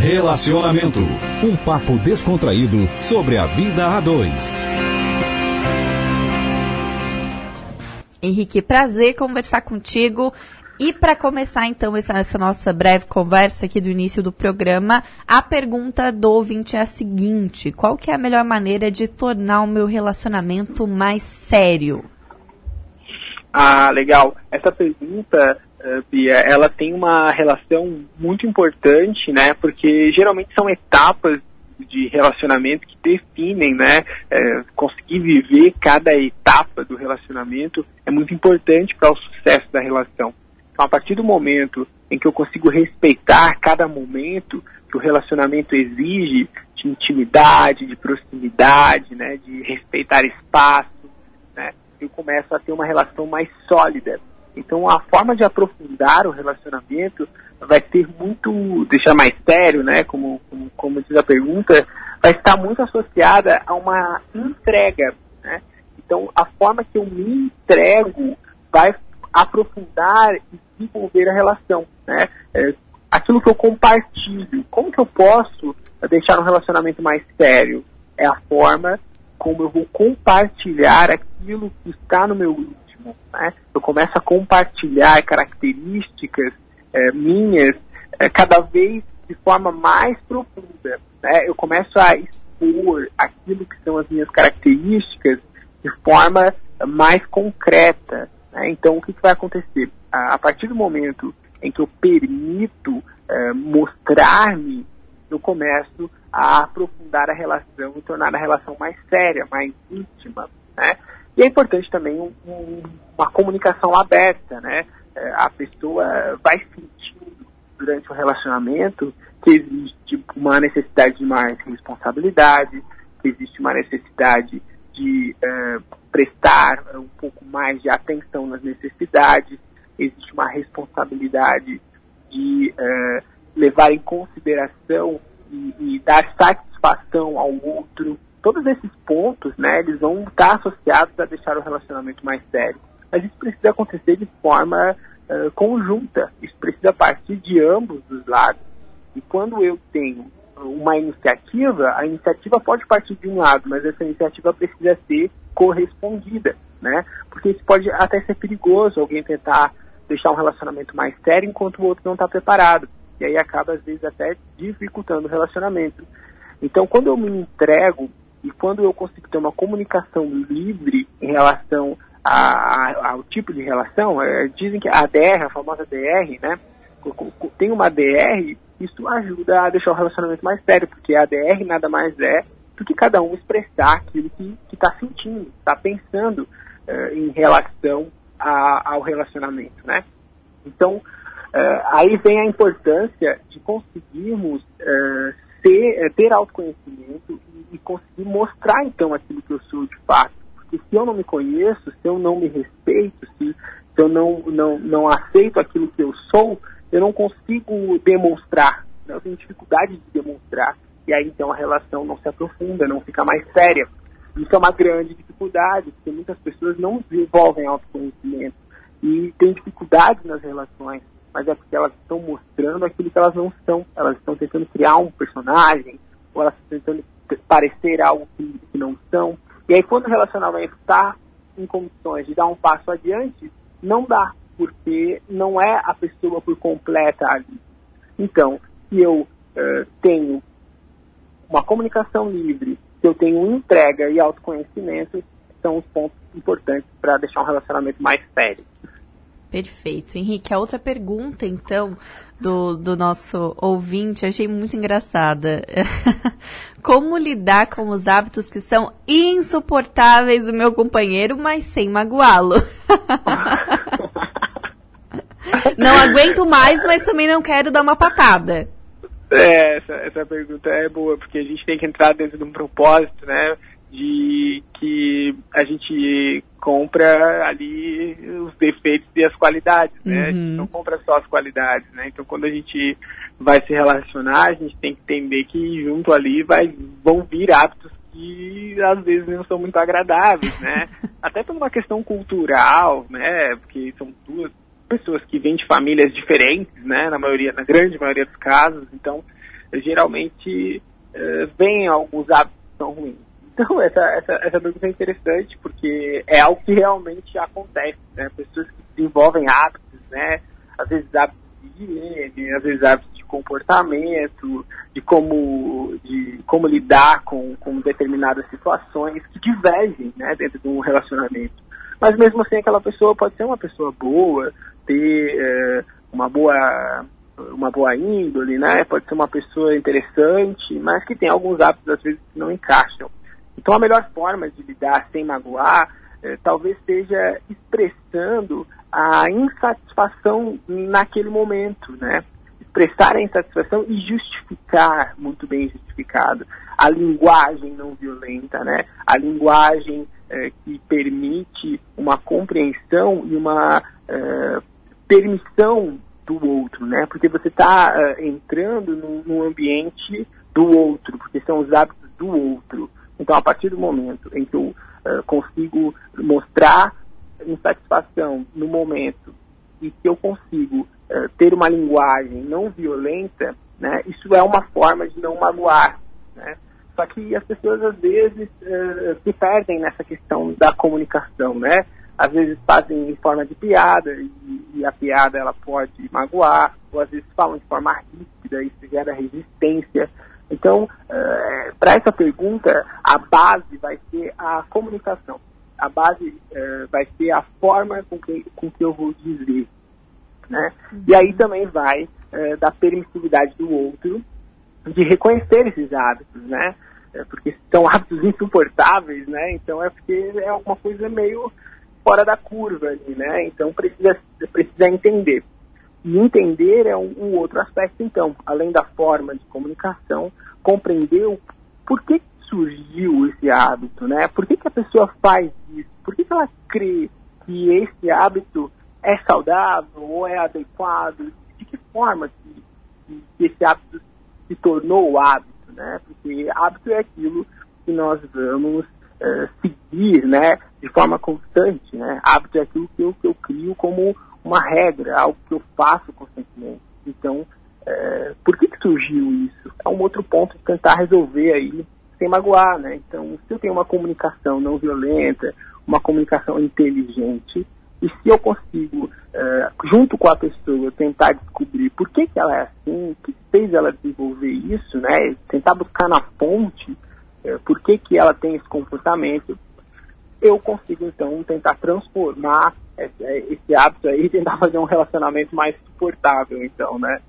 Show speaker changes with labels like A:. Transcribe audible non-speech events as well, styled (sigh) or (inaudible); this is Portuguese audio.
A: Relacionamento. Um papo descontraído sobre a vida a dois.
B: Henrique, prazer conversar contigo. E para começar, então, essa, essa, nossa breve conversa aqui do início do programa, a pergunta do ouvinte é a seguinte: qual que é a melhor maneira de tornar o meu relacionamento mais sério?
C: Ah, legal. Essa pergunta, Bia, ela tem uma relação muito importante, né? Porque geralmente são etapas de relacionamento que definem, né? É, conseguir viver cada etapa do relacionamento é muito importante para o sucesso da relação. Então, a partir do momento em que eu consigo respeitar cada momento que o relacionamento exige de intimidade, de proximidade, né, de respeitar espaço, né, eu começo a ter uma relação mais sólida. Então, a forma de aprofundar o relacionamento vai ser muito, deixar mais sério, né, como, como, como diz a pergunta, vai estar muito associada a uma entrega, né? Então, a forma que eu me entrego vai aprofundar e desenvolver a relação, né? É, aquilo que eu compartilho, como que eu posso deixar um relacionamento mais sério? É a forma como eu vou compartilhar aquilo que está no meu íntimo, né? Eu começo a compartilhar características é, minhas é, cada vez de forma mais profunda, né? Eu começo a expor aquilo que são as minhas características de forma mais concreta, né? Então, o que, que vai acontecer? A, a, partir do momento em que eu permito é, mostrar-me, eu começo a aprofundar a relação e tornar a relação mais séria, mais íntima. E é importante também um, um, uma comunicação aberta. Né? É, a pessoa vai sentindo durante o relacionamento que existe uma necessidade de mais responsabilidade, que existe uma necessidade de uh, prestar um pouco mais de atenção nas necessidades, existe uma responsabilidade de uh, levar em consideração e, e, dar satisfação ao outro. Todos esses pontos, né, eles vão estar associados a deixar o relacionamento mais sério. Mas isso precisa acontecer de forma uh, conjunta, isso precisa partir de ambos os lados. E quando eu tenho uma iniciativa, a iniciativa pode partir de um lado, mas essa iniciativa precisa ser correspondida, né? Porque isso pode até ser perigoso, alguém tentar deixar um relacionamento mais sério enquanto o outro não está preparado. E aí acaba, às vezes, até dificultando o relacionamento. Então, quando eu me entrego e quando eu consigo ter uma comunicação livre em relação a, a, ao tipo de relação, é, dizem que a DR, a famosa DR, né? Tem uma DR isso ajuda a deixar o relacionamento mais sério, porque a ADR nada mais é do que cada um expressar aquilo que está sentindo, está pensando uh, em relação a, ao relacionamento, né? Então, uh, aí vem a importância de conseguirmos uh, ser, ter autoconhecimento e, conseguir mostrar, então, aquilo que eu sou de fato. Porque se eu não me conheço, se eu não me respeito, se, se eu não, não, não aceito aquilo que eu sou, eu não consigo demonstrar, né? eu tenho dificuldade de demonstrar, e aí então a relação não se aprofunda, não fica mais séria. Isso é uma grande dificuldade, porque muitas pessoas não desenvolvem autoconhecimento e têm dificuldades nas relações, mas é porque elas estão mostrando aquilo que elas não são, elas estão tentando criar um personagem, ou elas estão tentando parecer algo que, que não são. E aí quando o relacionamento está em condições de dar um passo adiante, não dá, porque não é a pessoa por completa ali. Então, se eu uh, tenho uma comunicação livre, se eu tenho entrega e autoconhecimento, são os pontos importantes para deixar um relacionamento mais sério.
B: Perfeito. Henrique, a outra pergunta, então, do, do nosso ouvinte, achei muito engraçada. (laughs) Como lidar com os hábitos que são insuportáveis do meu companheiro, mas sem magoá-lo? (laughs) Não aguento mais, mas também não quero dar uma patada.
C: É, essa, essa pergunta é boa, porque a gente tem que entrar dentro de um propósito, né? De que a gente compra ali os defeitos e as qualidades, né? Uhum. A gente uhum. não compra só as qualidades, né? Então quando a gente vai se relacionar, a gente tem que entender que junto ali vai, vão vir hábitos que às vezes não são muito agradáveis, né? (laughs) Até por uma questão cultural, né? Porque são duas pessoas que vêm de famílias diferentes, né, na maioria, na grande maioria dos casos, então geralmente uh, vem alguns hábitos que são ruins. Então, essa, essa, essa pergunta é interessante, porque é algo que realmente acontece, né? Pessoas que desenvolvem hábitos, né? Às vezes hábitos de higiene, às vezes hábitos de comportamento, de como, de como lidar com, com determinadas situações que divergem, né? Dentro de um relacionamento. Mas mesmo assim, aquela pessoa pode ser uma pessoa boa, ter é, uma boa uma boa índole, né? Pode ser uma pessoa interessante, mas que tem alguns hábitos às vezes que não encaixam. Então a melhor forma de lidar sem magoar é, talvez seja expressando a insatisfação naquele momento, né? Expressar a insatisfação e justificar, muito bem justificado, a linguagem não violenta, né? A linguagem é, que permite uma compreensão e uma é, permissão do outro, né? Porque você está entrando no, no, ambiente do outro, porque são os hábitos do outro. Então, a partir do momento em que eu é, consigo mostrar insatisfação no momento e que eu consigo é, ter uma linguagem não violenta, né? Isso é uma forma de não magoar, né? Só que as pessoas às vezes uh, se perdem nessa questão da comunicação, né? Às vezes fazem em forma de piada e, e a piada ela pode magoar, ou às vezes falam de forma ríspida e isso gera resistência. Então, uh, para essa pergunta, a base vai ser a comunicação. A base uh, vai ser a forma com que, com que eu vou dizer. Né? E aí também vai da permissividade do outro de reconhecer esses hábitos, né? porque são (laughs) hábitos insuportáveis, né? Então é porque é alguma coisa meio fora da curva ali, né? Então precisa, precisa entender. E entender é um, um, outro aspecto, então, além da forma de comunicação, compreender o, por que surgiu esse hábito, né? Por que, que a pessoa faz isso? Por que, que ela crê que esse hábito é saudável ou é adequado? De que forma que, que esse hábito se tornou hábito? né? Porque hábito é aquilo que nós vamos uh, seguir, né? De forma constante, né? Hábito é aquilo que eu, que eu crio como uma regra, algo que eu faço constantemente. Então, uh, por que, que surgiu isso? É um outro ponto de tentar resolver aí sem magoar, né? Então, se eu tenho uma comunicação não violenta, uma comunicação inteligente, e se eu consigo, uh, junto com a pessoa, tentar descobrir por que, que ela é assim, o que fez ela desenvolver isso, né? Tentar buscar na fonte uh, por que, que ela tem esse comportamento, eu consigo então tentar transformar esse hábito aí e tentar fazer um relacionamento mais suportável, então, né?